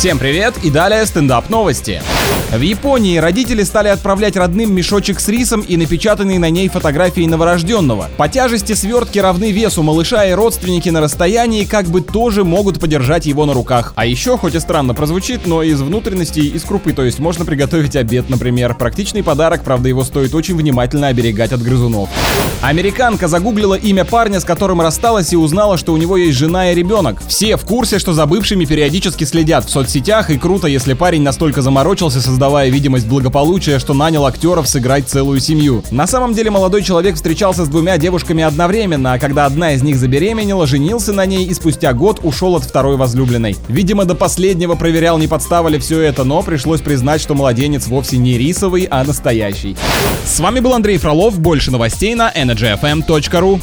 Всем привет и далее стендап новости. В Японии родители стали отправлять родным мешочек с рисом и напечатанные на ней фотографии новорожденного. По тяжести свертки равны весу малыша и родственники на расстоянии как бы тоже могут подержать его на руках. А еще, хоть и странно прозвучит, но из внутренностей из крупы, то есть можно приготовить обед, например. Практичный подарок, правда его стоит очень внимательно оберегать от грызунов. Американка загуглила имя парня, с которым рассталась и узнала, что у него есть жена и ребенок. Все в курсе, что за бывшими периодически следят в соцсетях, и круто, если парень настолько заморочился, создавая видимость благополучия, что нанял актеров сыграть целую семью. На самом деле молодой человек встречался с двумя девушками одновременно, а когда одна из них забеременела, женился на ней и спустя год ушел от второй возлюбленной. Видимо, до последнего проверял, не подстава ли все это, но пришлось признать, что младенец вовсе не рисовый, а настоящий. С вами был Андрей Фролов, больше новостей на energyfm.ru.